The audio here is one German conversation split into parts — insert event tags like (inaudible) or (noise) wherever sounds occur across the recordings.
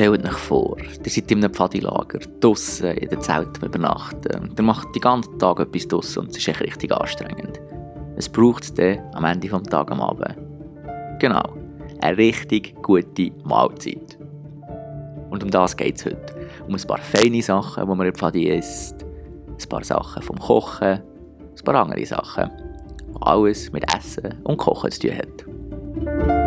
Stellt euch vor, ihr seid in einem Pfadilager, draussen in den Zelten übernachten. Ihr macht den ganzen Tag etwas draussen und es ist echt richtig anstrengend. Es braucht es dann am Ende des Tages am Abend. Genau, eine richtig gute Mahlzeit. Und um das geht es heute. Um ein paar feine Sachen, die man in Pfadi isst, ein paar Sachen vom Kochen, ein paar andere Sachen, alles mit Essen und Kochen zu tun haben.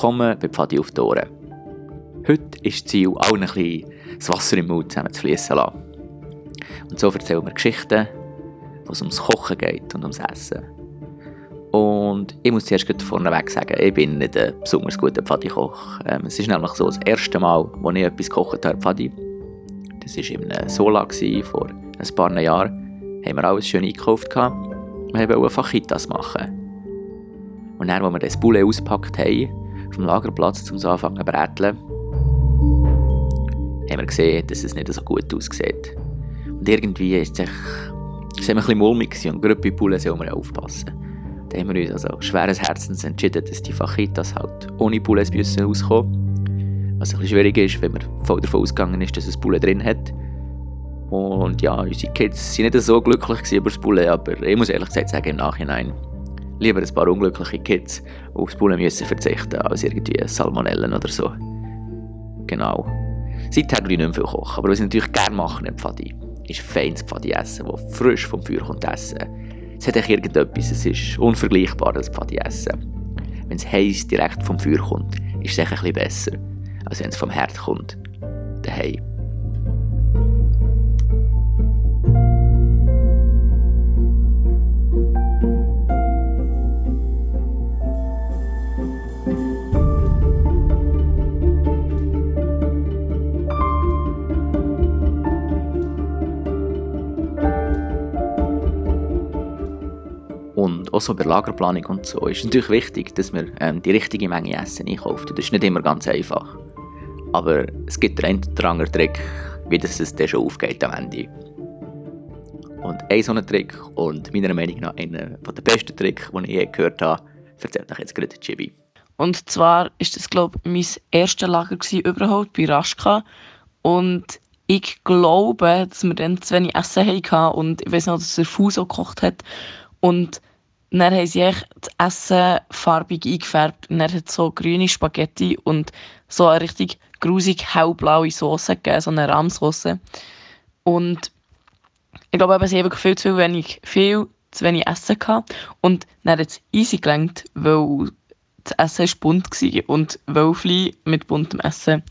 Willkommen bei Pfadi auf die Ohren. Heute ist das Ziel, allen ein bisschen das Wasser im Mund zusammen zu lassen. Und so erzählen wir Geschichten, wo es ums Kochen geht und ums Essen. Und ich muss zuerst vorneweg sagen, ich bin nicht ein besonders guter Pfadikoch. Ähm, es ist nämlich so das erste Mal, als ich etwas gekocht habe, Pfadi. Das war in einem Sola vor ein paar Jahren. Haben wir alles schön eingekauft. Wir wollten Fajitas machen. Und dann, als wir das Bulle ausgepackt haben, vom Lagerplatz, um zu anfangen zu bräteln, haben wir gesehen, dass es nicht so gut aussieht. Und irgendwie ist es, es ein bisschen mulmig und gerade bei Bulle soll man aufpassen. Da haben wir uns also schweres Herzens entschieden, dass die Fajitas halt ohne Bulles müssen auskommen Was ein bisschen schwierig ist, wenn man voll davon ausgegangen ist, dass es Bulle drin hat. Und ja, unsere Kids waren nicht so glücklich über das Bulle, aber ich muss ehrlich gesagt sagen, im Nachhinein lieber ein paar unglückliche Kids, aufs Bullen müssen verzichten als irgendwie Salmonellen oder so. Genau. Seither ich nicht mehr viel kochen, aber was ich natürlich gerne mache im Pfadi, ist feines Pfadi essen, das frisch vom Feuer kommt essen. Es hat echt irgendetwas, es ist unvergleichbar, das Pfadi essen. Wenn es heiß direkt vom Feuer kommt, ist es echt ein bisschen besser, als wenn es vom Herd kommt, daheim. Auch so bei Lagerplanung und so ist natürlich wichtig, dass man ähm, die richtige Menge Essen einkauft. Das ist nicht immer ganz einfach. Aber es gibt den einen oder anderen Trick, wie das es dann schon aufgeht am Ende. Und ein so Trick, und meiner Meinung nach einer der besten Tricks, die ich je gehört habe, erzählt euch jetzt gerade Chibi. Und zwar war das, glaube ich, mein erstes Lager überhaupt bei Raschka. Und ich glaube, dass wir dann zu wenig Essen hatten und ich weiß noch, dass der Fuso gekocht hat. Und dann haben sie das Essen farbig eingefärbt. Und dann hat es so grüne Spaghetti und so eine richtig grusig hellblaue Soße gegeben, so eine Rahmsoße. Und ich glaube, sie haben viel zu wenig, viel zu wenig Essen gehabt. Und dann hat es easy gelangt, weil das Essen war bunt war und Wölfli mit buntem Essen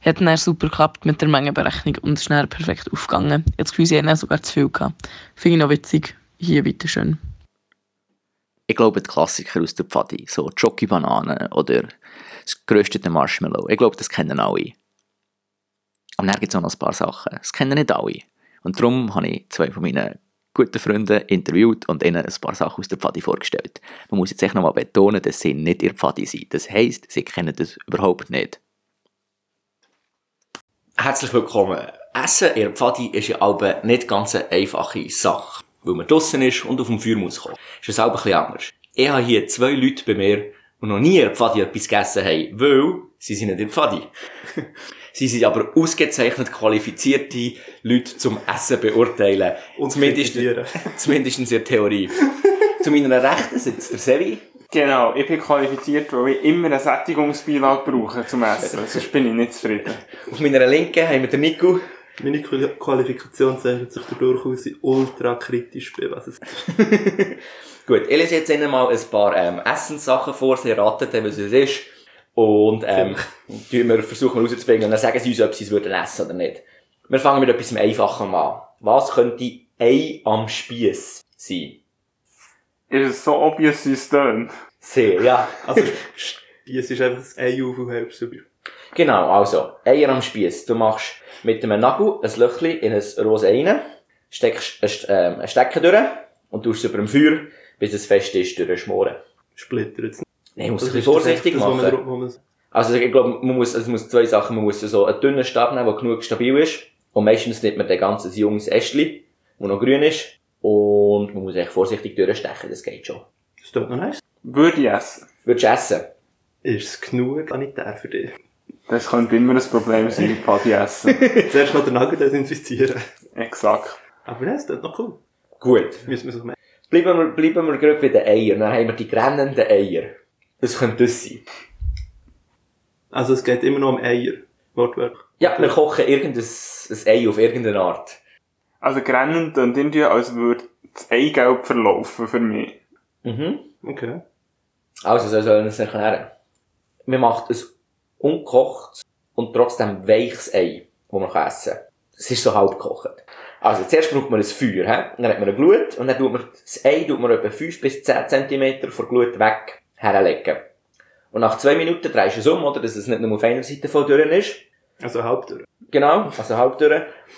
hat dann super geklappt mit der Mengenberechnung und ist dann perfekt aufgegangen. Jetzt sie haben sogar zu viel gehabt. Finde ich noch witzig. Hier, bitte schön ich glaube, die Klassiker aus der Pfadi, so Jockey Bananen oder das geröstete Marshmallow, ich glaube, das kennen alle. Aber dann gibt es auch noch ein paar Sachen, das kennen nicht alle. Und darum habe ich zwei von meinen guten Freunden interviewt und ihnen ein paar Sachen aus der Pfadi vorgestellt. Man muss jetzt echt nochmal betonen, dass sie nicht ihr Pfadi sind. Das heisst, sie kennen das überhaupt nicht. Herzlich willkommen. Essen in Pfadi ist ja aber nicht ganz eine einfache Sache weil man draussen ist und auf dem Feuer muss kommen. Ist das auch ein bisschen anders. Ich habe hier zwei Leute bei mir, die noch nie in Pfadi etwas gegessen haben, weil sie sind nicht in Pfadi. (laughs) sie sind aber ausgezeichnet qualifizierte Leute zum Essen beurteilen. Und zumindest, (laughs) zumindest in der Theorie. (laughs) Zu meiner Rechten sitzt der Sevi. Genau, ich bin qualifiziert, weil ich immer eine Sättigungsbeilage brauche zum Essen. Sonst bin ich nicht zufrieden. Auf meiner Linken haben wir den Nico. Meine Qualifikation zeichnet sich dadurch aus, ich ultra kritisch bin, was es (laughs) Gut, ich lese jetzt Ihnen mal ein paar ähm, Essenssachen vor, Sie raten dann, was es ist. Und ähm, wir versuchen herauszufinden und dann sagen Sie uns, ob Sie es würden essen oder nicht. Wir fangen mit etwas Einfachem an. Was könnte Ei am Spieß sein? Ist es so obvious, wie es tönt? Sehr, ja. Also, (laughs) Spieß ist einfach das Ei auf und halb über. Genau, also, Eier am Spieß. Du machst mit einem Nagel ein Löchchen in ein Rose rein, steckst ein, äh, ein Stecken durch und tust es über dem Feuer, bis es fest ist, durchschmoren. Splittert es Nein, muss ein bisschen vorsichtig das, machen. Man, also ich glaube, man muss, es muss zwei Sachen, man muss so einen dünnen Stab nehmen, der genug stabil ist. Und meistens nimmt man den ganzen junges Ästchen, der noch grün ist. Und man muss echt vorsichtig durchstechen, das geht schon. Das tut noch nice. Würde ich essen. Würdest du essen? Ist es genug sanitär für dich? Das könnte immer ein Problem sein mit Paddy essen. (laughs) Zuerst mal den Nugget desinfizieren. Exakt. Aber das tut noch cool. Gut. Müssen wir so merken. Bleiben wir, bleiben wir gerade bei den Eiern. Dann haben wir die grennenden Eier. Was könnte das sein? Also es geht immer noch um Eier. Wortwörtlich. Ja, wir kochen irgendein ein Ei auf irgendeine Art. Also grennend und irgendwie, als würde das Eigelb verlaufen für mich. Mhm. Okay. Also, so sollen wir es erklären. Man macht ein ungekochtes und trotzdem weiches Ei, das man essen kann. Es ist so halb gekocht. Also, zuerst braucht man ein Feuer, he? dann hat man eine Glut, und dann tut man, das Ei tut man etwa 5 bis 10 cm von der Glut weg herlegen. Und nach zwei Minuten drehst du es um, oder, dass es nicht nur auf einer Seite von durch ist. Also Hauptdurch. Genau, also halb.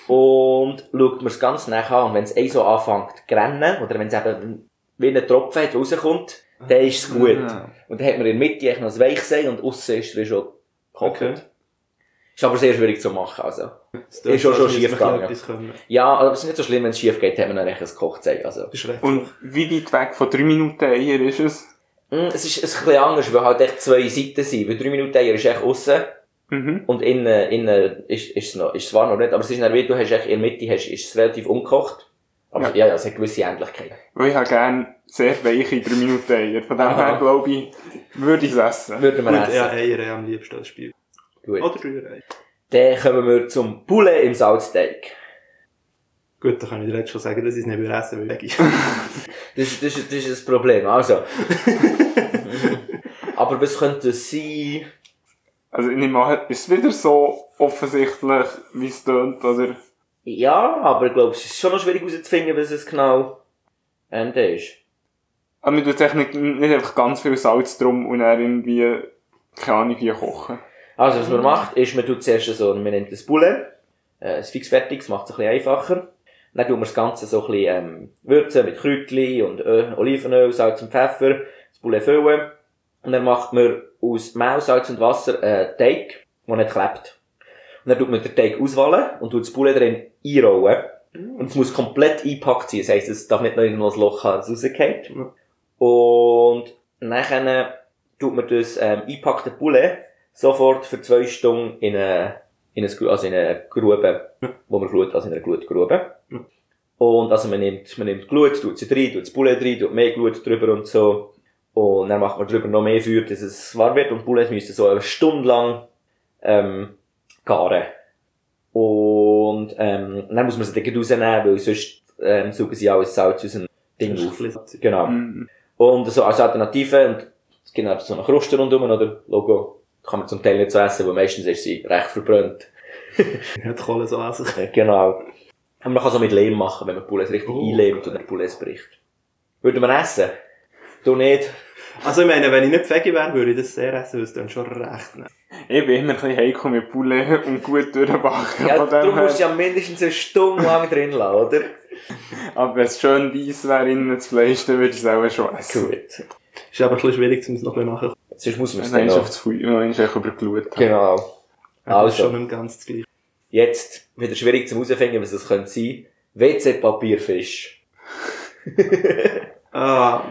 Und schaut man es ganz nach an. Und wenn es eh so anfängt zu rennen, oder wenn es eben wie ein Tropfen hat, rauskommt, dann ist es gut. Ah. Und dann hat man in der Mitte eigentlich noch ein Weichsei und aussen ist es wie schon gekocht. Okay. Ist aber sehr schwierig zu machen, also. Das Ist schon- schon also, schief wir gegangen. Ja, aber es ist nicht so schlimm, wenn es schief geht, hat man dann ein gekochtes Ei, also. Und wie weit weg von 3 Minuten Eier ist es? Mm, Es ist, ein bisschen anders, weil halt echt zwei Seiten sind. Weil drei Minuten Eier ist echt aussen Mhm. und innen, innen ist, ist es noch, ist es zwar noch nicht, aber es ist dann wie, du hast echt in der Mitte, hast, ist es relativ ungekocht. Aber ja, ja, es hat gewisse Ähnlichkeiten. Weil ich habe gerne sehr weiche 3 Minuten Eier. Von dem Aha. her glaube ich, würde ich es essen. Würden wir Gut, essen. ja, Eier am liebsten als Spiel. Gut. Oder Rührei. Dann kommen wir zum Poulet im Salzteig. Gut, da kann ich dir jetzt schon sagen, dass ich es nicht mehr essen will. (laughs) Das, ist- das, ist- das ist das Problem. Also. (laughs) Aber was könnte es sein? Also ich nehme an, ist es wieder so offensichtlich, wie es tönt, oder? Ja, aber ich glaube, es ist schon noch schwierig herauszufinden, was es genau ähm, da ist. Aber man tut echt nicht, nicht einfach ganz viel Salz drum und dann irgendwie, keine Ahnung, wie kochen. Also, was man macht, ist, man tut zuerst so, man nimmt das Poulet, äh, ein fixfertiges, macht es ein bisschen einfacher. Dann tut man das Ganze so ein bisschen, ähm, würzen mit Kräutchen und Öl, Olivenöl, Salz und Pfeffer, das Poulet füllen. Und dann macht man aus Mehl, Salz und Wasser, äh, Teig, der nicht klebt. Und dann tut man den Teig auswählen und tut das Poulet drin einrollen. Und es muss komplett eingepackt sein. Das heisst, es darf nicht noch irgendwo ein Loch haben, das rausgeht. Ja. Und nachher tut man das, ähm, eingepackte Poulet sofort für zwei Stunden in eine, in eine, also in eine Grube, wo man glut, also in einer Glutgrube. Und also man nimmt, man nimmt Glut, tut sie rein, tut das Poulet rein, tut mehr Glut drüber und so. Und dann macht man drüber noch mehr Feuer, dass es warm wird und Poulet müssen so eine Stunde lang, ähm, garen. Und, ähm, dann muss man sie dann rausnehmen, weil sonst, ähm, suchen sie alles Salz aus dem Ding auf. Genau. Mhm. Und so als Alternative, und es gibt auch so eine Kruste rundum, oder? Logo. Kann man zum Teil nicht so essen, weil meistens ist sie recht verbrannt. (laughs) Ja, die Kohle so essen. Ja, genau. Und man kann so mit Lehm machen, wenn man Poulet richtig Oh. einlehmt und der Poulet bricht. Würde man essen? Du nicht? Also ich meine, wenn ich nicht Veggie wäre, würde ich das sehr essen, weil es dann schon recht nehmen. Ich bin immer ein bisschen heikel mit Poulet und gut durchbacken. Ja, du musst ja mindestens eine Stunde lang drin lassen, oder? Aber wenn es schön weiss wäre, innen das Fleisch, dann würde ich es auch schon essen. Gut. Ist aber ein bisschen schwierig, um es noch ein bisschen nachher. Sonst muss man es Dann dann ist auf noch. das Feuer, dann ist über die Glut. Genau. Aber das ist Also. schon nicht ganz das Gleiche. Jetzt wieder schwierig zu herausfinden, was das könnte sein. WC-Papierfisch. Ah,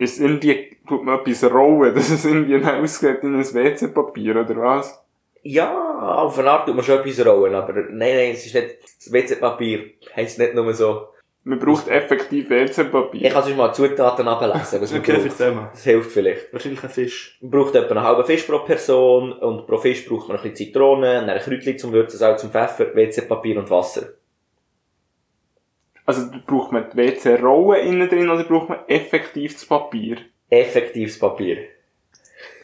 Ist irgendwie, tut man etwas rollen, dass es irgendwie ausgeht in ein WC-Papier, oder was? Ja, auf eine Art tut man schon etwas rollen, aber nein, nein, es ist nicht, das WC-Papier heisst nicht nur so. Man braucht effektiv WC-Papier. Ich kann sonst mal Zutaten ablesen, was (laughs) man okay, braucht. Das hilft vielleicht. Wahrscheinlich ein Fisch. Man braucht etwa einen halben Fisch pro Person und pro Fisch braucht man ein bisschen Zitrone, ein Kräutchen zum Würzen, Salz und Pfeffer, WC-Papier und Wasser. Also braucht man die WC-Rollen innen drin oder braucht man effektiv das Papier? Effektives Papier.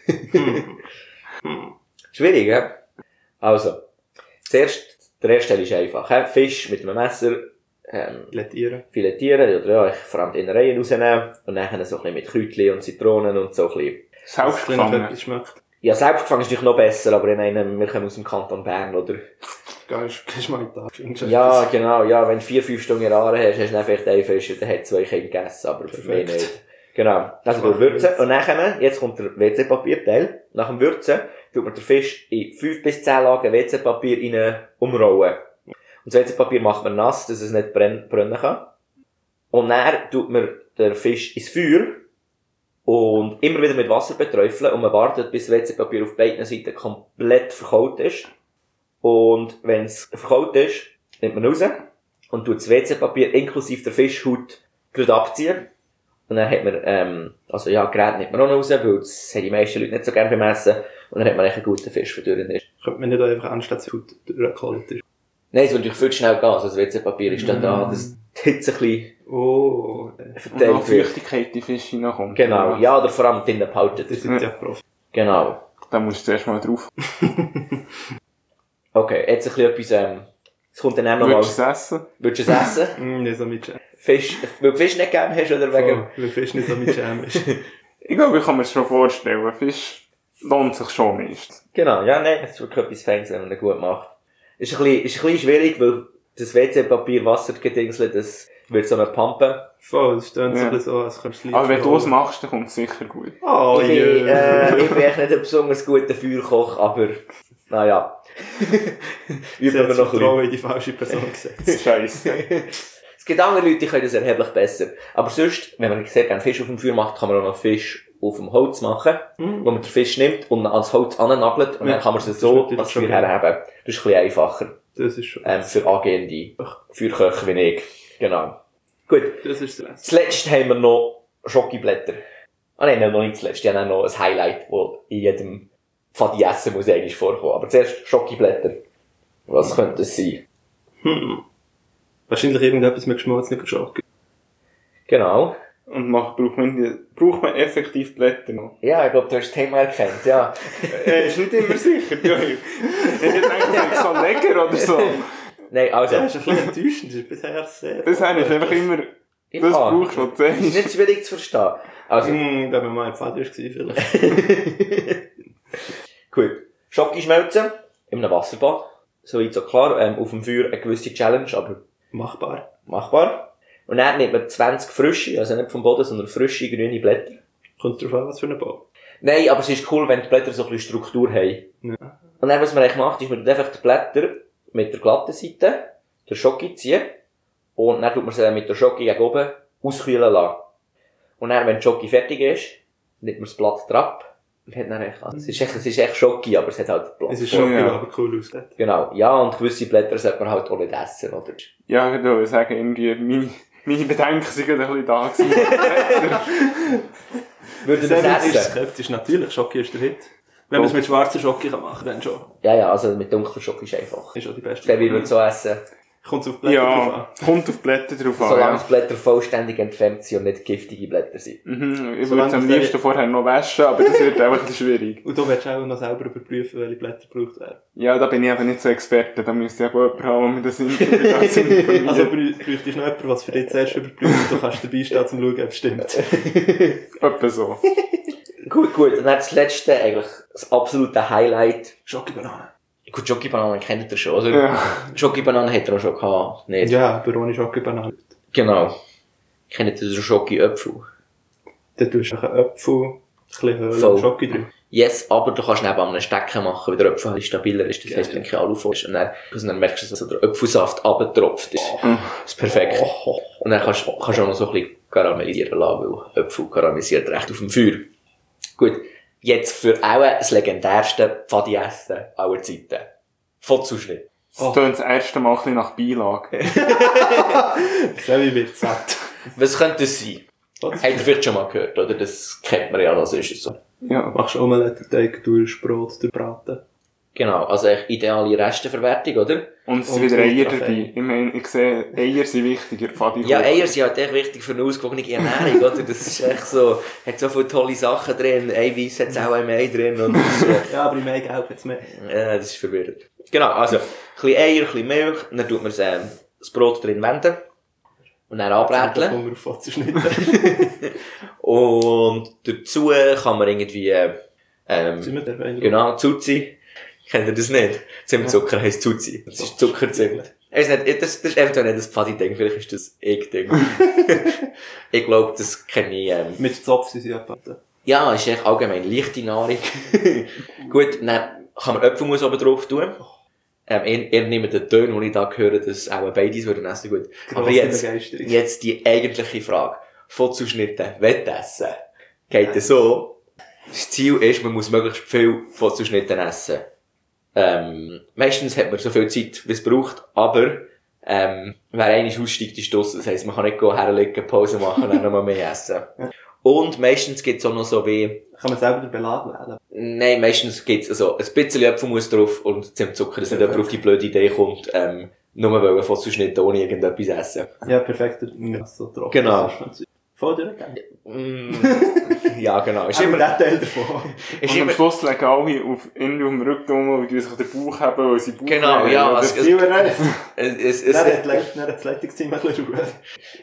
Hm. Hm. Schwierig, ja? Also, zuerst, der erste Teil ist einfach. He? Fisch mit einem Messer, ähm, Lettieren. filetieren, oder ja, ich vor allem die Innereien rausnehmen und dann so ein bisschen mit Kräutchen und Zitronen und so ein bisschen. Selbst schmeckt. Ja, selbst gefangen ist natürlich noch besser, aber ich meine, wir kommen aus dem Kanton Bern, oder? Gehst, gehst (laughs) mal in den Tag. Ja, genau, ja, wenn du vier, fünf Stunden Aare hast, hast du dann vielleicht einen Fisch, der hat zwei Kinder gegessen, aber für mich Perfekt. nicht. Genau. Also, du würzen, und nachher, jetzt kommt der WC-Papierteil. Nach dem Würzen tut man den Fisch in fünf bis zehn Lagen WC-Papier rein umrollen. Und das WC-Papier macht man nass, dass es nicht brenn brennen kann. Und dann tut man den Fisch ins Feuer und immer wieder mit Wasser beträufeln und man wartet, bis das WC-Papier auf beiden Seiten komplett verkaut ist. Und wenn es verkaut ist, nimmt man raus und tut das WC-Papier inklusive der Fischhaut gerade abziehen. Und dann hat man, ähm, also ja, Gerät nimmt man auch noch raus, weil das haben die meisten Leute nicht so gerne beim Essen. Und dann hat man eigentlich einen guten Fisch, der durch ist. Könnte man nicht einfach anstatt das Food durchgeholt ist. Nein, es wird natürlich viel zu schnell gehen. Also das WC-Papier ist dann da, dass die Hitze ein bisschen Oh, verteilt wird. Feuchtigkeit in die Fische hineinkommt. Genau, ja, oder vor allem drinnen behalten. das sind ja Profi. Genau. Da musst du zuerst mal drauf. (laughs) Okay, jetzt ein bisschen etwas, ähm, es kommt dann auch noch mal, Würdest du es essen? würdest du es essen? (laughs) Mm, nicht so mit Jam. Fisch, weil du Fisch nicht gerne hast, oder wegen, Voll, Weil Fisch nicht so mit Jam ist. Ich glaube, (laughs) ich kann mir das schon vorstellen. Fisch lohnt sich schon meistens. Genau, ja, nein, es ist wirklich etwas Feines, wenn man das gut macht. Ist ein bisschen, ist ein bisschen schwierig, weil das WC-Papier Wassergedingselt, das wird so eine Pampe. Voll, es klingt so Ja. so, als könntest du es Aber wenn du es machst, dann kommt es sicher gut. Oh, ich, bin, yeah. äh, ich bin (laughs) echt nicht ein besonders guter Feuerkoch, aber, naja. (laughs) Üben wir das noch ein in die falsche Person gesetzt. (laughs) Scheiße. Es gibt andere Leute, die können das erheblich besser. Aber sonst, wenn man sehr gerne Fisch auf dem Feuer macht, kann man auch noch Fisch auf dem Holz machen, Mm. wo man den Fisch nimmt und ans Holz annagelt und Ja, dann kann man es das so ans Feuer herheben. Das ist ein bisschen einfacher, Das ist schon. ähm, für angehende Feuerköche wie ich. Genau. Gut. Das ist das Letzte. Zuletzt haben wir noch Schokiblätter. Ah nein, noch nicht zuletzt. Die haben auch noch ein Highlight, das in jedem Pfadi essen muss eigentlich vorkommen. Aber zuerst Schokiblätter. Was könnte es sein? Hm. Wahrscheinlich irgendetwas mit geschmolzener Schoki. Genau. Und macht, braucht, man, die- braucht man effektiv Blätter noch? Ja, ich glaube, du hast das Thema erkannt, ja. (laughs) Ist nicht immer sicher. Ja, ich ich hätte gedacht, das ist so lecker oder so. (laughs) Nein, also. Das ist ein bisschen enttäuschend. Das ist bisher sehr... Das eine ist einfach immer, ich das kann. brauchst du, was du Das ist nicht schwierig zu verstehen. Also, Hm, wenn man mal im Pfadi war, vielleicht. (laughs) gut. Schoki schmelzen. In einem Wasserbad. So weit so klar. Ähm, auf dem Feuer eine gewisse Challenge, aber Machbar. machbar. Und dann nimmt man 20 frische, also nicht vom Boden, sondern frische grüne Blätter. Kommt drauf an, was für ein Bau. Nein, aber es ist cool, wenn die Blätter so ein bisschen Struktur haben. Ja. Und dann, was man eigentlich macht, ist, man einfach die Blätter mit der glatten Seite, der Schoki ziehen, und dann tut man sie mit der Schoki gegen oben auskühlen lassen. Und dann, wenn die Schoki fertig ist, nimmt man das Blatt drauf, also es ist echt, es ist echt Schoki, aber es hat halt Blatt. Es ist schon ja. aber cool ausgesehen. Genau. Ja, und gewisse Blätter sollte man halt auch nicht essen, oder? Ja, ich würde sagen, irgendwie, meine, meine Bedenken sind ein bisschen da gewesen. (laughs) Würde das ist essen? skeptisch. Natürlich, Schoki ist der Hit. Wenn man es mit schwarzer Schoki kann machen dann schon. Ja, ja, also mit dunkler Schoki ist einfach. Ist auch die beste. Der würde so essen, Kommt es auf Blätter drauf an. ja, kommt auf Blätter drauf an. solange Ja. die Blätter vollständig entfernt sind und nicht giftige Blätter sind. Mhm, ich würde es am das- liebsten vorher noch waschen, aber das wird einfach ein bisschen schwierig. Und du willst auch noch selber überprüfen, welche Blätter gebraucht werden. Ja, da bin ich eben nicht so Experte, da müsste ich aber jemanden haben, der mir das informiert. (laughs) (laughs) Also bräuchte ich noch jemanden, was für dich zuerst überprüft. Du kannst dabei stehen, um zu schauen, ob es stimmt. Etwa so. (laughs) Gut, gut. Und dann das letzte, eigentlich das absolute Highlight. Schoki-Banane. Gut, Schoki-Bananen kennt ihr schon, oder? Ja. Schoki-Bananen hat er auch schon gehabt. Nicht? Ja, aber ohne Schoki-Banane. Genau. Kennt ihr den Schoki-Öpfel? Dann tust du einen Apfel, ein bisschen Höhle und Schoki drin. Yes, aber du kannst neben einem Stecken machen, weil der Apfel halt stabiler ist. Das heisst, wenn kein Alufolie ist. Und dann, und dann merkst du, dass so der Apfelsaft abgetropft ist. Das ist perfekt. Und dann kannst, kannst du auch noch so ein bisschen karamellisieren lassen, weil Äpfel karamellisiert recht auf dem Feuer. Gut. Jetzt für auch das legendärste Pfadi-Essen aller Zeiten. Fotozuschnitt. Das tönt das erste Mal ein bisschen nach Beilage. Selbi wird satt. Was könnte das sein? Habt ihr vielleicht schon mal gehört, oder? Das kennt man ja noch, so ist es so. Ja. Machst Omelette, Teig, durch Brot, durchbraten. Genau, also echt ideale Resteverwertung, oder? Und es sind Und wieder Eier dabei. Ich meine, ich sehe, Eier sind wichtiger. Fadi Ja, Eier sind halt echt wichtig für eine ausgewogene Ernährung, oder? Das ist echt so, hat so viele tolle Sachen drin, Eiweiß hat es auch im Ei drin und das ist, Ja, aber im Eigelb hat es mehr. äh, das ist verwirrend. Genau, also, ein bisschen Eier, ein bisschen Milch, und dann tut man ähm, das Brot drin wenden. Und dann anbräteln. Hunger auf Fotzenschnitte. (laughs) Und dazu kann man irgendwie, äh, ähm? Genau, Zuzi. Kennt ihr das nicht? Zimtzucker heisst Zuzi. Das ist Zuckerzimt. Ich weiß nicht, das, das ist eventuell nicht das Pfadi-Ding, vielleicht ist das Ich-Ding. (laughs) ich glaube, das kenne ich, ähm, Mit Zopf sind sie abgehalten. ja, ist echt allgemein leichte Nahrung. (laughs) Gut, dann kann man Apfelmus oben drauf tun. Ähm, ihr, ihr nehmt den Ton, den ich da höre, dass auch beide würden essen gut. Aber Grosse jetzt, jetzt die eigentliche Frage. Fotozuschnitte Wettessen. Geht es so? Das Ziel ist, man muss möglichst viel Fotozuschnitte essen. Ähm, meistens hat man so viel Zeit, wie es braucht, aber ähm, wer einmal aussteigt, ist draussen. Das heisst, man kann nicht gehen, herlegen, Pause machen und dann nochmal mehr essen. (laughs) Und meistens gibt's auch noch so wie, Kann man selber den Belag wählen. nein, meistens gibt's also ein bisschen Apfelmus drauf und Zimtzucker, dass nicht jemand auf die blöde Idee kommt, ähm, nur weil Fotozuschnitte ohne irgendetwas essen. Ja, perfekt. Ja, so trocken. Genau. Voll durchgegangen. Mm, (laughs) ja, genau. Ist immer der Teil davon. (laughs) ist Und am immer, Schluss legen alle auf, irgendwie auf dem Rücken rum und die sich den Bauch haben, weil sie Bauch Genau, haben. ja, es- es- es, es, es, Dann hat das Leitungsteam ein bisschen Ruhe.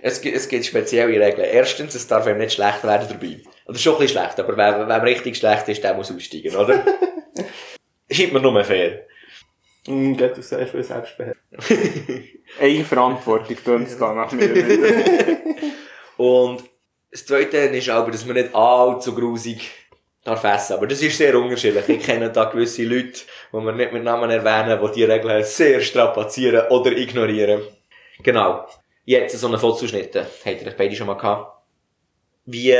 Es gibt, es gibt spezielle Regeln. Erstens, es darf einem nicht schlecht werden dabei. Oder schon ein bisschen schlecht, aber wenn, wenn man richtig schlecht ist, der muss aussteigen, oder? (laughs) Scheint mir nur fair. Mm, Geht auf sehr viel Selbstbeherrschung. Eigenverantwortung tönt es da nach mir wieder. Und das Zweite ist aber, dass man nicht allzu grusig darf essen. Aber das ist sehr unterschiedlich. Ich kenne da gewisse Leute, die wir nicht mit Namen erwähnen, die die Regeln sehr strapazieren oder ignorieren. Genau. Jetzt so eine Fotozuschnitte. Habt ihr das beide schon mal gehabt? Wie,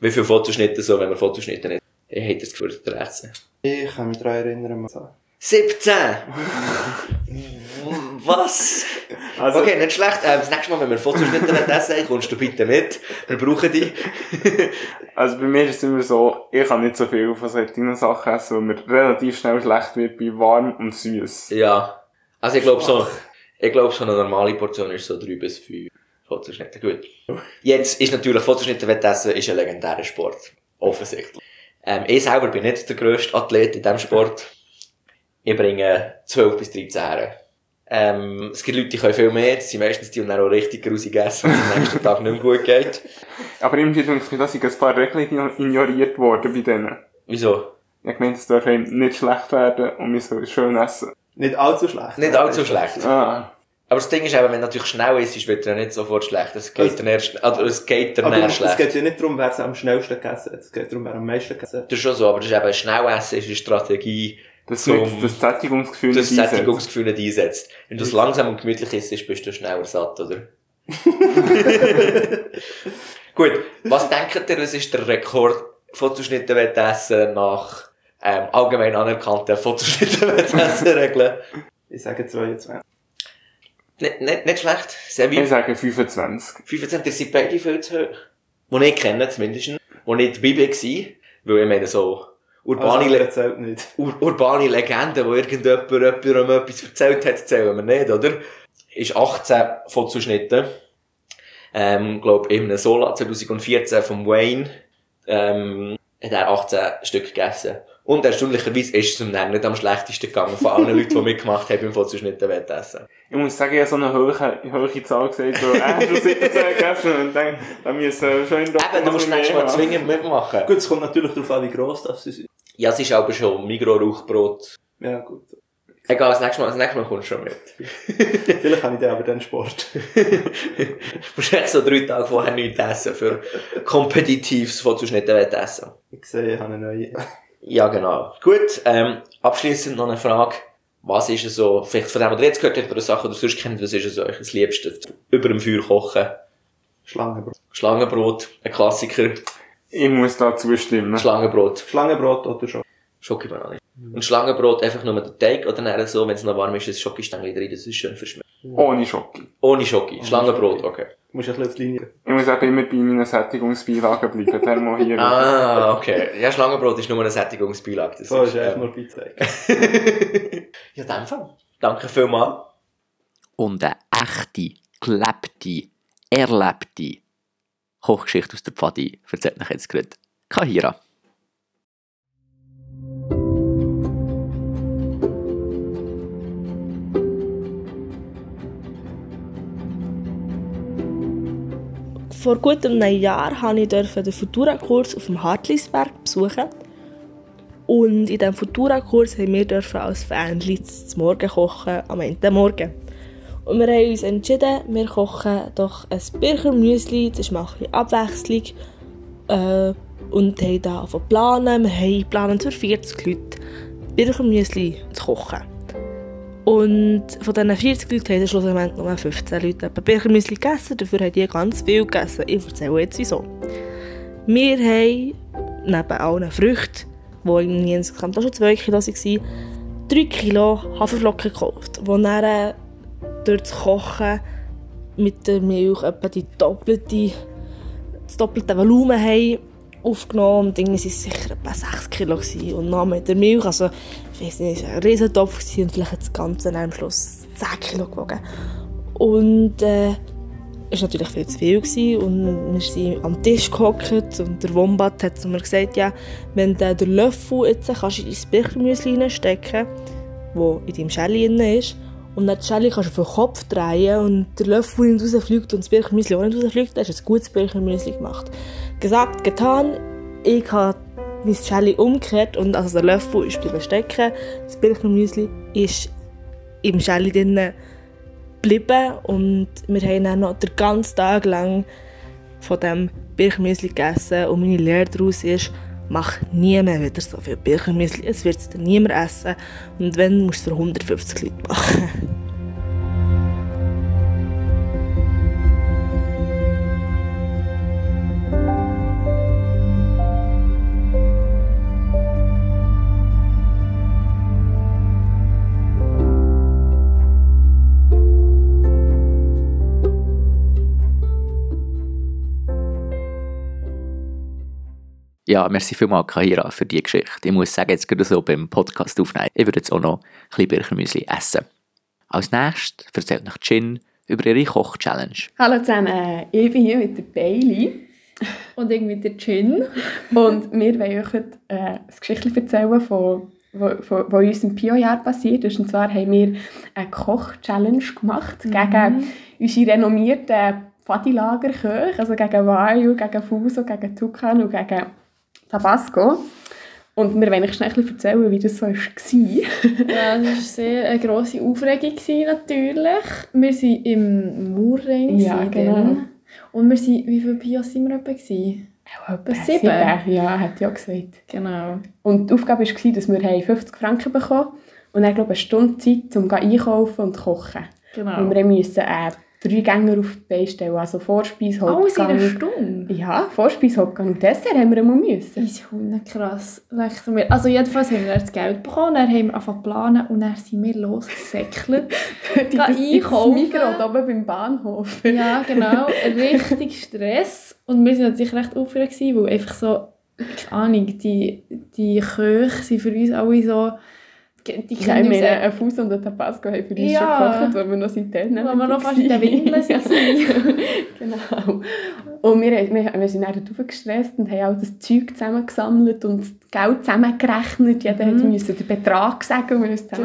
wie viele Fotoschnitte so, wenn man Fotoschnitte nicht Habt ihr das Gefühl, ihr essen? Ich kann mich daran erinnern, mal. 17! Was? Also, Okay, nicht schlecht. Ähm, das nächste Mal, wenn wir Fotoschnitte essen, kommst du bitte mit. Wir brauchen dich. (laughs) also bei mir ist es immer so, ich kann nicht so viel von solchen Sachen essen, weil mir relativ schnell schlecht wird bei warm und süß. Ja. Also ich glaube so, ich glaube so eine normale Portion ist so drei bis fünf Fotoschnitte. Gut. Jetzt ist natürlich Fotoschnitte Wettessen ist ein legendärer Sport. Offensichtlich. Ähm, ich selber bin nicht der grösste Athlet in diesem Sport. Ich bringe 12 bis 13 her. Ähm, es gibt Leute, die können viel mehr. Das sind meistens die, die dann auch richtig grusig essen, wenn es am nächsten Tag nicht mehr gut geht. Aber irgendwie denke ich mir, da sind ein paar Regeln ignoriert worden bei denen. Wieso? Ich gemeint, es darf einem nicht schlecht werden und wir sollen schön essen. Nicht allzu schlecht. Nicht allzu schlecht. Ah. Aber das Ding ist eben, wenn du natürlich schnell ist, wird er nicht sofort schlecht. Es geht dann erst, also es geht dann Aber eher es schlecht. geht ja nicht darum, wer es am schnellsten gegessen hat. Es geht darum, wer am meisten gegessen hat. Das ist schon so, aber das ist eben schnell essen, ist eine Strategie, Das Zum- das Sättigungsgefühl das nicht einsetzt. Sättigungsgefühl nicht einsetzt. Wenn du es langsam und gemütlich isst, bist du schneller satt, oder? (laughs) Gut, was denkt ihr, was ist der Rekord Fotoschnittenwettessen nach ähm, allgemein anerkannten Fotoschnittenwettessen-Regeln? Ich sage 22. nicht, nicht, nicht schlecht, sehr Ich sage 25. 25 ihr seid beide viel zu hoch. Wo ich kenne zumindest. Wo ich dabei war. Weil ich meine, so urbane, Also, erzählt nicht. ur urbane Legenden, wo irgendjemand jemandem etwas erzählt hat, zählen wir nicht, oder? Ist 18 Fotoschnitte. Ähm, glaub, einem Sola 2014 vom Wayne, ähm, hat er 18 Stück gegessen. Und erstaunlicherweise ist es ihm dann nicht am schlechtesten gegangen von allen Leuten, die (laughs) mitgemacht haben beim Fotoschnitten-Wettessen. Ich muss sagen, ich habe so eine hohe, hohe Zahl gesagt, weil er schon 17 gegessen und dann, dann müssen wir schon in Eben, du musst nächstes Mal zwingend mitmachen. Gut, es kommt natürlich darauf an, wie gross das sie sind. Ja, es ist aber schon Migros-Rauchbrot. Ja, gut. Egal, das nächste Mal, das nächste Mal kommst du schon mit. (laughs) Vielleicht habe ich dann aber dann Sport. du musst echt so drei Tage vorher nichts essen für kompetitives Fotoschnittenwettessen. Ich sehe, ich habe eine neue. Ja, genau. Gut, ähm, abschließend noch eine Frage. Was ist es so, vielleicht von dem, was ihr jetzt gehört habt, oder Sachen, die ihr sonst kennt, was ist es so euch das Liebste? Über dem Feuer kochen, Schlangenbrot. Schlangenbrot, ein Klassiker, Ich muss da zustimmen. Schlangenbrot, Schlangenbrot oder schon? Schokibanane. Und Schlangenbrot einfach nur mit dem Teig, oder dann so, wenn es noch warm ist, ein Schokistängel drin, das ist schön verschmeckt. Ohne Schoki. Ohne Schoki, Schlangenbrot, okay. Du musst ein bisschen auf die Linie. Ich muss eben immer bei meinen Sättigungsbeilagen bleiben. Dann mal hier. Ah, okay. Ja, Schlangenbrot ist nur eine Sättigungsbeilage. Das So ist echt nur Beizeigen. Ja, in dem Fall. Danke vielmals. Und eine echte, gelebte, erlebte Kochgeschichte aus der Pfadi erzählt euch jetzt gerade Kahira. Vor gut einem Jahr durfte ich den Futura-Kurs auf dem Hartlisberg besuchen. Und in diesem Futura-Kurs haben wir als Fähnchen zum Morgen kochen, am Ende Morgen. Und wir haben uns entschieden, wir kochen doch ein Birchermüsli, das ist mal ein Abwechslung. Äh, und haben da angefangen planen. Wir haben geplant für 40 Leute Birchermüsli zu kochen. Und von diesen 40 Leuten haben schlussendlich nur 15 Leute etwa Birchermüsli gegessen, dafür haben die ganz viel gegessen. Ich erzähle jetzt wieso. Wir haben neben allen Früchten, die irgendwie insgesamt auch schon 2 Kilo waren, 3 Kilo Haferflocken gekauft, die dann durch das Kochen mit der Milch etwa die doppelte, das doppelte Volumen haben aufgenommen und irgendwie waren sicher etwa 6 Kilo gewesen. und dann mit der Milch, also weiß nicht, ein riesen Topf und vielleicht das Ganze am Schluss 10 Kilo gewogen. Und äh, war natürlich viel zu viel gewesen und wir sind am Tisch gehockt und der Wombat hat zu mir gesagt, ja, wenn du den Löffel jetzt kannst du in dein Birchermüsli reinstecken, wo in deinem Schälli drin ist, und dann das Schälli kannst du auf den Kopf drehen und der Löffel nicht rausfliegt und das Birchermüsli auch nicht rausfliegt, dann hast du ein gutes Birchermüsli gemacht. Gesagt, getan, ich habe mein Schälli umgekehrt und also der Löffel ist bleiben stecken, das Birchermüsli ist im Schälli drinnen geblieben und wir haben dann noch den ganzen Tag lang von dem Birchermüsli gegessen und meine Lehre daraus ist, mach nie mehr wieder so viel Birchermüsli, es wird es dann niemand essen und wenn, musst du es für 150 Leute machen. (laughs) Ja, merci vielmals, Kaira, für die Geschichte. Ich muss sagen, jetzt gerade so beim Podcast aufnehmen, ich würde jetzt auch noch ein bisschen Birchermüsli essen. Als nächstes erzählt noch Jin über ihre Koch-Challenge. Hallo zusammen, ich bin hier mit der Bailey Und ich mit der Gin. und wir wollen euch heute äh, eine Geschichte erzählen, von, von uns im Pio-Jahr passiert ist. Und zwar haben wir eine Koch-Challenge gemacht gegen unsere renommierten Pfadilagerköche, also gegen Vayu, gegen Fuso, gegen Tucan und gegen Tabasco. Und wir wollen euch schnell ein bisschen erzählen, wie das so war. Ja, das war sehr eine grosse Aufregung natürlich. Wir waren im Murrain. Ja, genau. dann. Und wir sind, wie viele Bios sind wir etwa? Auch etwa sieben? Ja, hat ja gesagt. Genau. Und die Aufgabe war, dass wir 50 Franken bekommen haben und dann, glaube ich, eine Stunde Zeit, um einkaufen und zu kochen. genau. Und wir mussten äh, drei Gänge auf die Beine stellen, also Vorspeise, Alles in einer Hauptgang. Stunde? Ja, Vorspeise, Hauptgang und Dessert haben wir einmal müssen. Das ist krass. Also jedenfalls haben wir das Geld bekommen, dann haben wir angefangen zu planen und dann sind wir losgesäckelt. (laughs) Die Geh einkaufen. Migros oben beim Bahnhof. ja, genau. Richtig Stress. Und wir waren natürlich recht aufgeregt, weil einfach so, keine Ahnung, die, die Köche sind für uns alle so... Die uns meine, ein Fuß und ein Tabasco haben für uns Ja. schon gekocht, weil wir noch seitdem Weil wir noch fast in den Windeln waren. (laughs) genau. Und wir, wir, wir sind dann dort gestresst und haben all das Zeug zusammengesammelt und das Geld zusammengerechnet. Jeder Mhm. musste den Betrag sagen und wir haben es Genau,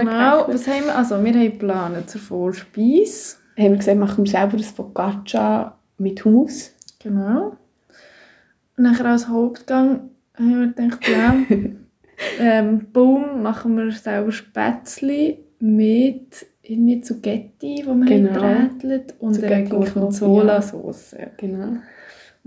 zusammengerechnet. was haben wir? Also, wir haben geplant zur Vorspeise. haben wir gesagt, machen wir selber das Focaccia mit Hummus. Genau. Und nachher als Hauptgang haben wir gedacht, ja, (laughs) ähm, boom, machen wir selber Spätzle mit irgendwie Zucchetti, die wir Genau. haben gebrätelt und und Knoblauch, Gorgonzola-Sauce. Genau.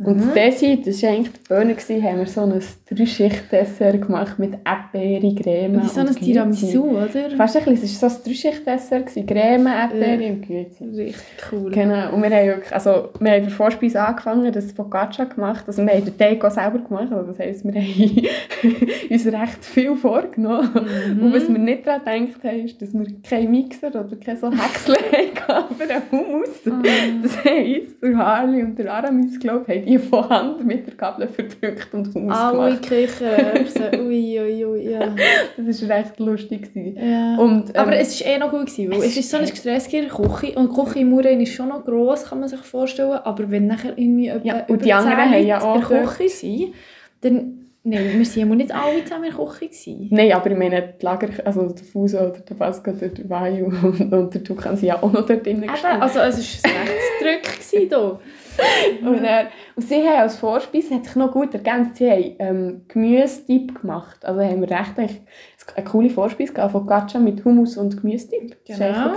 Und Mhm. das Dessert, das war eigentlich die Bühne, gewesen, haben wir so ein Dreischicht-Dessert gemacht mit Erdbeere, Creme Wie so ein. Tiramisu, oder? Fast ein bisschen, es war so ein Dreischicht-Dessert, Creme, Erdbeere Ja. und Grüezi. Richtig cool. Genau, und wir haben, wirklich, also, wir haben der Vorspeise angefangen, das Focaccia gemacht, also wir haben den Teig auch selber gemacht, also das heisst, wir haben (laughs) uns recht viel vorgenommen. Mhm. Und was wir nicht daran gedacht haben, ist, dass wir keinen Mixer oder keine so Häcksler (laughs) hatten für einen Hummus. Ah. Das heisst, der Harley und der Aramis, glaube ich, haben die von Hand mit der Gabel verdrückt und Hummus Alle. Küchenerbsen, ui, ui, ui, ja. Das war recht lustig. ja. Und, ähm, Aber es war eh noch gut, gewesen, weil es es ist so eine ist- stressige Küche und die Küche in Murren ist schon noch gross, kann man sich vorstellen, aber wenn nachher irgendwie Ja, und über die anderen 10 haben ja auch in der Küche sind, dann, nein, wir sind ja nicht alle zusammen in der Küche gewesen. Nein, aber ich meine, die Lager, also der Fuso oder der Tabasco, der Vayu (laughs) und, und der Tukan sind ja auch noch dort drinnen Eben, also es war ein rechtes Drück hier. (laughs) Und, dann, und sie haben als Vorspeise, hat sich noch gut ergänzt, sie haben ähm, Gemüsedip gemacht. Also haben wir recht eigentlich eine coole Vorspeise gehabt, Focaccia mit Hummus und Gemüsedip. Genau.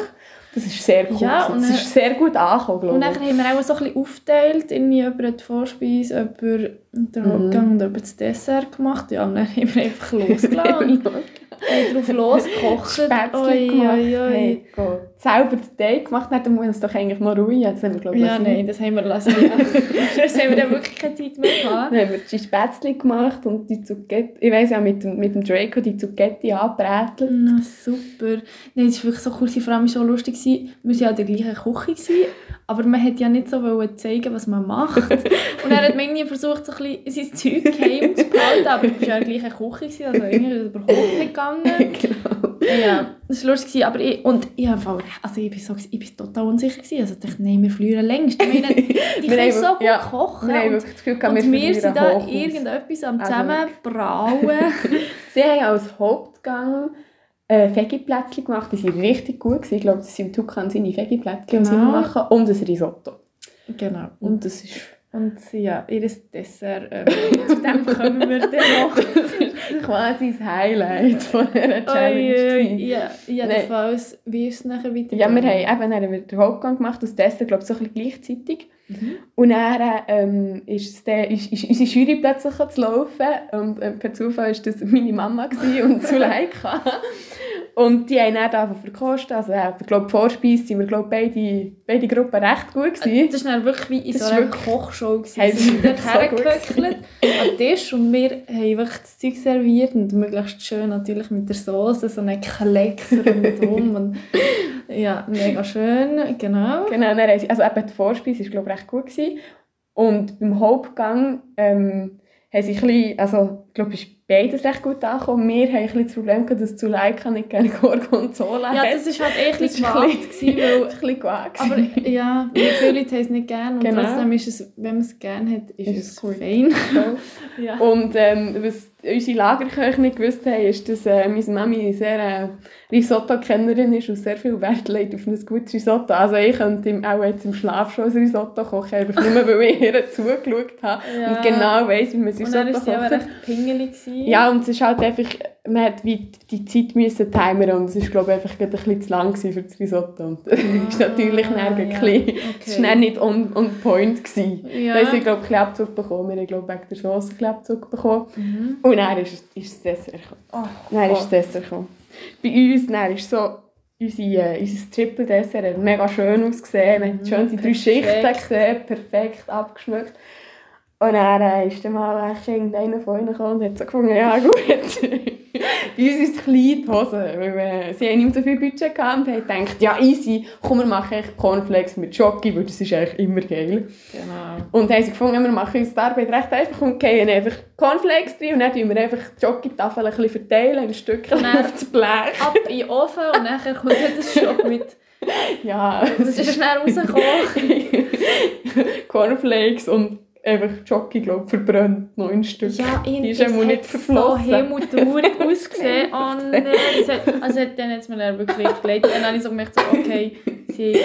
Das ist sehr cool. Ja, und das ist sehr gut angekommen, glaube Und ich. dann haben wir auch so ein bisschen aufgeteilt, irgendwie über die Vorspeise, über den Mhm. Hauptgang und über das Dessert gemacht. Ja, und dann haben wir einfach (laughs) losgelassen. haben drauf losgekocht. Spätzle Oi, gemacht. oi, oi. Hey, Gott. Selber den Teig gemacht, dann muss es doch eigentlich noch ruhen. Das haben wir, glaube ich, Ja, nein, das haben wir lassen. (laughs) Sonst haben wir dann wirklich keine Zeit mehr gehabt. Dann haben wir die Spätzle gemacht und die Zucchetti, ich weiss ja, mit dem, mit dem Draco die Zucchetti angebrätelt. Na, super. Nein, es war wirklich so cool, vor allem so lustig. gewesen. Wir waren ja in der gleichen Küche, gewesen, aber man hat ja nicht so wollen zeigen, was man macht. (laughs) Und dann hat irgendwie versucht, so ein bisschen sein Zeug geheim zu behalten, aber wir waren ja in der gleichen Küche, gewesen, also irgendwie ist es überhaupt nicht gegangen. (laughs) genau. Ja, (laughs) das war lustig. Aber ich, und ich, habe voll- also ich, bin so, ich bin total unsicher. Gewesen. Also ich dachte, nein, wir verlieren längst. Ich meine, (laughs) die Wir können so gut ja, kochen. Wir und das Gefühl, und wir verlieren sind da irgendetwas am Also Zusammenbrauen. (laughs) Sie haben als Hauptgang äh, Veggie-Plätzchen gemacht, die waren richtig gut. Gewesen. Ich glaube, das sind Tukan seine sie Genau. machen. Und ein Risotto. genau. Und das ist Und ja, ihr Dessert, ähm, zu dem kommen wir dann noch. Quasi das Highlight von dieser Challenge. oi, gewesen. ja, jedenfalls, wie ist es nachher weitergegangen? Ja, wir haben, eben, den Hauptgang gemacht, das Dessert, glaube ich, so ein bisschen gleichzeitig. Mhm. Und dann ähm, ist, dann, ist, ist unsere Jury plötzlich zu laufen und äh, per Zufall war das meine Mama und (laughs) Zuleika. und die haben dann davon verkostet, also äh, ich glaube, die Vorspeise sind wir glaube beide, beide Gruppen recht gut gewesen. Das war wirklich wie in Das so ist einer Kochshow. gewesen. (laughs) Sie sind so an den Tisch und wir haben wirklich das Zeug serviert und möglichst schön natürlich mit der Soße, so einen Klecks (laughs) rundherum und ja, mega schön, genau. Genau, sie, also eben die Vorspeise war glaube ich recht gut gewesen. Und beim Hauptgang ähm, haben sie ein bisschen, also ich glaube, beides recht gut angekommen. Wir haben ein bisschen das Problem gehabt, dass Zuleika nicht gerne (laughs) Gorgonzola Ja, hat. das war halt echt ein bisschen gewagt, weil (laughs) ein bisschen gewagt. Aber ja, viele Leute haben es nicht gerne und Genau. trotzdem ist es, wenn man es gerne hat, ist, Ist es es fein. ja. Und ähm, was unsere Lagerköche nicht gewusst haben, ist, dass äh, meine Mami sehr äh, Risotto-Kennerin ist und sehr viel Wert legt auf ein gutes Risotto. Also ich könnte ihm auch jetzt im Schlaf schon ein Risotto kochen, einfach nur, weil ich ihr zugeschaut habe Ja. und genau weiss, wie man Und dann Risotto war sie kocht. recht pingelig. Ja, und es ist halt einfach, man hat wie die Zeit müssen timern und es ist glaube ich einfach gerade ein bisschen zu lang für das Risotto. Und das ist natürlich dann ein ja. bisschen, es war dann nicht on, on point gewesen. Ja. Da haben sie, glaube ich, einen Abzug bekommen. Wir haben, glaube ich, wegen der Sauce einen Abzug bekommen. Mhm. Und dann ist, es- ist das Dessert gekommen. dann ist das Dessert gekommen. Bei uns dann ist so, unsere, äh, unser Triple-Dessert hat mega schön ausgesehen. Man hat schön die drei. Schichten gesehen, perfekt abgeschmückt. Und dann ist dann mal echt irgendeiner von ihnen gekommen und hat so gefunden, ja gut, (laughs) bei uns ist es klein die Hose, weil äh, sie haben nicht so viel Budget gehabt und haben gedacht, ja easy, komm, wir machen echt Cornflakes mit Jockey, weil das ist eigentlich immer geil. Genau. Und haben sie gefunden, wir machen uns die Arbeit recht einfach und gehen einfach Cornflakes rein und dann tun wir einfach die Jockey-Tafel ein bisschen verteilen in Stückchen auf das Blech. Ab in den Ofen und dann kommt dann das Schock mit. (laughs) Ja, Das ist schnell rausgekommen. (laughs) Cornflakes und einfach Jockey, glaube verbrannt, neun Stück. Ja, Die ist einmal nicht (laughs) hat so verflossen. himmeltraurig ausgesehen. Oh nein. Es hat, also hat dann jetzt mir dann wirklich richtig leid. Dann habe ich so gemerkt, so, okay, sie,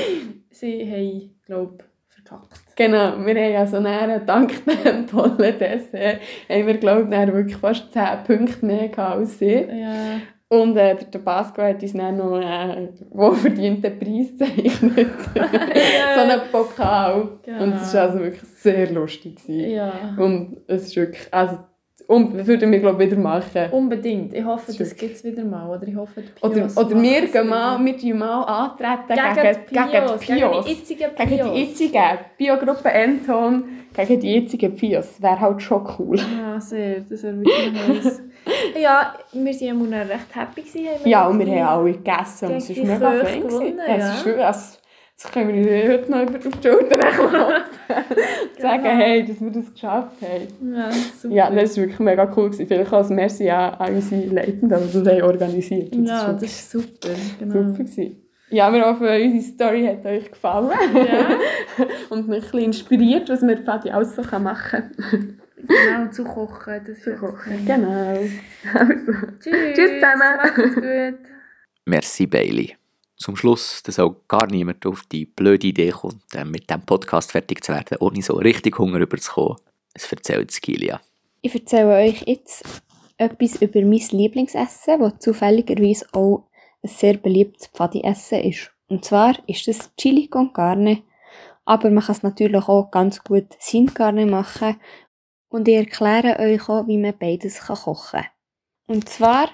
sie haben, glaube verkackt. Genau, wir haben also nachher, dank (laughs) dem tollen Dessert, haben wir, glaube ich, wirklich fast 10 Punkte mehr gehabt als sie. Ja. Und äh, der Tabasco hat uns dann noch äh, wohlverdienten Preis gezeichnet. (laughs) (laughs) so einen Pokal. Genau. Und es war also wirklich sehr lustig. Gewesen. ja. Und es ist wirklich, also, und das würden wir, glaube ich, wieder machen. Unbedingt. Ich hoffe, das gibt es wieder mal. Oder ich hoffe, Oder, oder wir gehen mal, wir mal antreten gegen, gegen, die Pios. gegen die Gegen Pios. die jetzigen Gegen die Pios. jetzigen Biogruppe Enton, gegen die jetzigen Pios. Wäre halt schon cool. Ja, sehr. Das wäre wirklich nice. (laughs) (laughs) ja, wir waren ja immer noch recht happy. Gewesen, Ja, und wir haben alle gegessen und es war mega fein. gewonnen, Ja, ja. es ist wirklich, also, das können wir heute noch über die Schulter klopfen. (laughs) (laughs) sagen, Genau. hey, dass wir das geschafft haben. Ja, super. Ja, das war wirklich mega cool. Gewesen. Vielleicht als Merci an unsere Leitenden, die das haben organisiert haben. Ja, war das ist super. Genau. super. Gewesen. Ja, wir hoffen, unsere Story hat euch gefallen. Ja. und mich ein bisschen inspiriert, was wir Fadi alles so machen Genau, zu kochen. Das ja fein. Genau. Also. Tschüss. Tschüss zusammen. Macht's gut. Merci, Bailey. Zum Schluss, dass auch gar niemand auf die blöde Idee kommt, äh, mit diesem Podcast fertig zu werden, ohne so richtig Hunger überzukommen. Es erzählt Skilia. Ich erzähle euch jetzt etwas über mein Lieblingsessen, das zufälligerweise auch ein sehr beliebtes Pfadi-Essen ist. Und zwar ist es Chili con Carne, aber man kann es natürlich auch ganz gut Sin Carne machen. Und ich erkläre euch auch, wie man beides kochen kann. Und zwar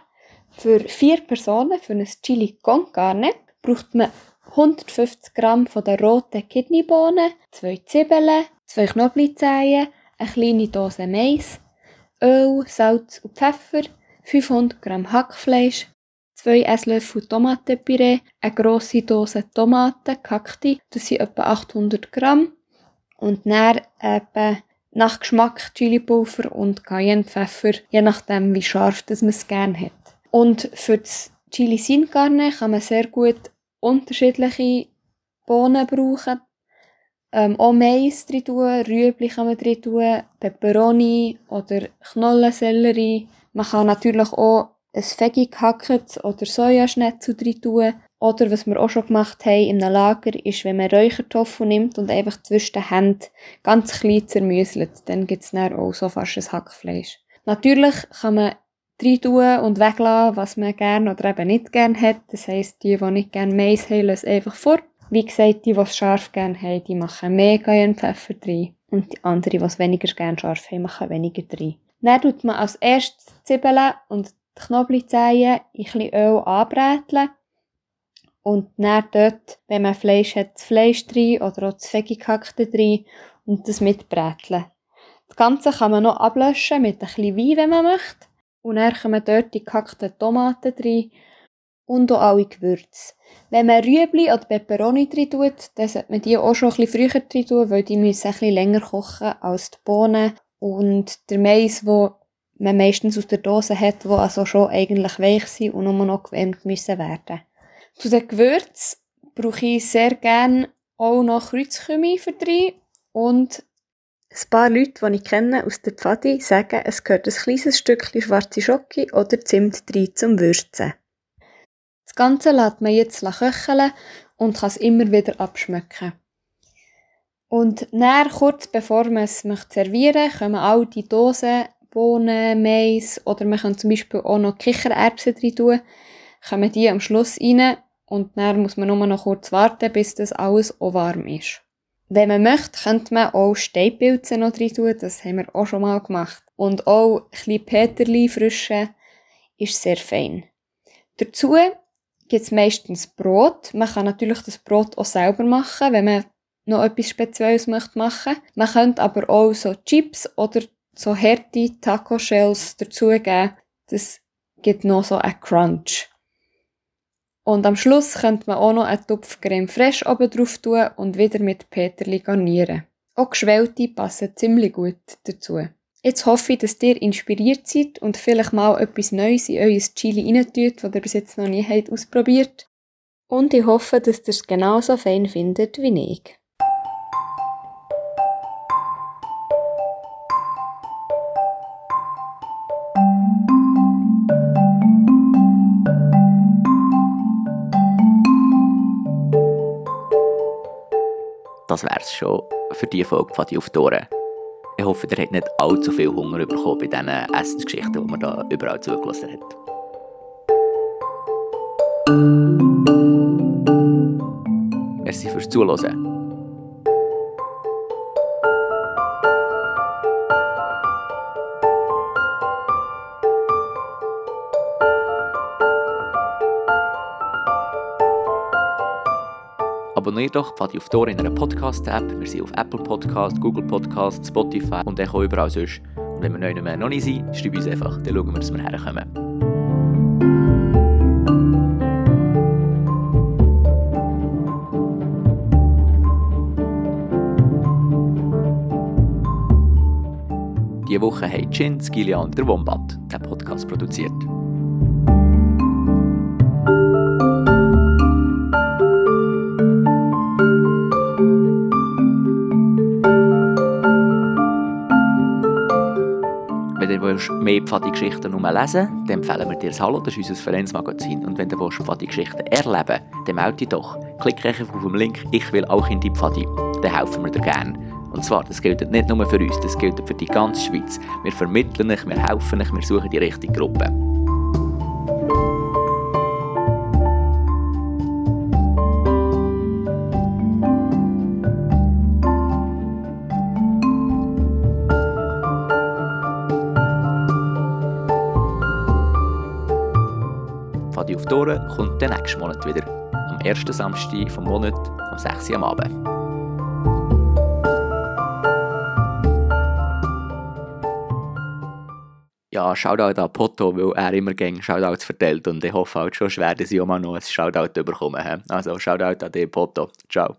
Für vier Personen für ein Chili con Carne braucht man 150 Gramm von der roten Kidneybohnen, zwei Zwiebeln, zwei Knoblauchzehen, eine kleine Dose Mais, Öl, Salz und Pfeffer, 500 Gramm Hackfleisch, zwei Esslöffel Tomatenpüree, eine grosse Dose Tomaten, gehackte, das sind etwa 800 Gramm, und dann eben nach Geschmack Chilipulver und Cayennepfeffer, je nachdem wie scharf das man es gerne hat. Und für das Chili Sin Carne kann man sehr gut unterschiedliche Bohnen brauchen. Ähm, auch Mais drin tun, Rüebli kann man drin tun, Peperoni oder Knollensellerie. Man kann natürlich auch ein Veggie gehacktes oder Sojaschnetzel drin tun. Oder was wir auch schon gemacht haben in einem Lager, ist, wenn man Räuchertofu nimmt und einfach zwischen den Händen ganz klein zermüselt, dann gibt es auch so fast ein Hackfleisch. Natürlich kann man rein tun und weglassen, was man gerne oder eben nicht gerne hat. Das heisst, die, die nicht gerne Mais haben, lassen einfach vor. Wie gesagt, die, die es scharf gerne haben, die machen mehr Cayennepfeffer drin. Und die anderen, die es weniger gerne scharf haben, machen weniger drin. Dann tut man als erstes Zwiebeln und die Knoblauchzehen in ein bisschen Öl anbräteln. Und dann dort, wenn man Fleisch hat, das Fleisch drin oder auch das Veggie gehackte drin und das mitbräteln. Das Ganze kann man noch ablöschen mit ein bisschen Wein, wenn man möchte. Und dann kommen dort die gehackten Tomaten drin und auch alle Gewürze. Wenn man Rüebli oder Peperoni drin tut, dann sollte man die auch schon ein bisschen früher drin tun, weil die müssen ein bisschen länger kochen als die Bohnen. Und der Mais, wo man meistens aus der Dose hat, wo also schon eigentlich weich sind und nur noch gewärmt müssen werden. Zu den Gewürzen brauche ich sehr gerne auch noch Kreuzkümmel für drin und ein paar Leute, die ich kenne aus der Pfadi, sagen, es gehört ein kleines Stückchen schwarze Schoki oder Zimt rein zum Würzen. Das Ganze lässt man jetzt köcheln und kann es immer wieder abschmecken. Und näher kurz bevor man es servieren möchte, kommen all die Dosen, Bohnen, Mais oder man kann zum Beispiel auch noch Kichererbsen rein tun, kommen die am Schluss rein und dann muss man nur noch kurz warten, bis das alles auch warm ist. Wenn man möchte, könnte man auch Steinpilze noch drin tun, das haben wir auch schon mal gemacht. Und auch ein bisschen Peterli frische ist sehr fein. Dazu gibt es meistens Brot. Man kann natürlich das Brot auch selber machen, wenn man noch etwas Spezielles möchte machen. Man könnte aber auch so Chips oder so harte Taco-Shells dazugeben. Das gibt noch so einen Crunch. Und am Schluss könnte man auch noch einen Topf Creme Fraiche oben drauf tun und wieder mit Peterli garnieren. Auch geschwellte passen ziemlich gut dazu. Jetzt hoffe ich, dass ihr inspiriert seid und vielleicht mal etwas Neues in euer Chili reintut, das ihr bis jetzt noch nie habt ausprobiert. Und ich hoffe, dass ihr es genauso fein findet wie ich. Das wäre es schon für diese Folge von die auf die Ohren. Ich hoffe, ihr habt nicht allzu viel Hunger bekommen bei diesen Essensgeschichten, die man da überall zugelassen hat. Merci fürs Zuhören. Abonniert doch Pfadi auf Tor in einer Podcast-App. Wir sind auf Apple Podcast, Google Podcast, Spotify und auch überall sonst. Und wenn wir neu nicht mehr noch nicht sind, schreib uns einfach, dann schauen wir, dass wir herkommen. Diese Woche haben Chin, Skilia und der Wombat den Podcast produziert. Willst, mehr Pfadi-Geschichten nur lesen dann empfehlen wir dir das Hallo, das ist unser Vereinsmagazin. Und wenn du Pfadi-Geschichten erleben dann melde dich doch. Klick einfach auf den Link «Ich will auch in die Pfadi». Dann helfen wir dir gerne. Und zwar, das gilt nicht nur für uns, das gilt für die ganze Schweiz. Wir vermitteln dich, wir helfen dich, wir suchen die richtige Gruppe. Auf die Ohren kommt den nächsten Monat wieder. Am ersten Samstag vom Monat um 6 Uhr am Abend. Ja, Shoutout an Poto, weil er immer gegen Shoutouts verteilt und ich hoffe halt schon schwer, dass ich auch mal noch ein Shoutout he. Also Shoutout an dich, Poto. Ciao.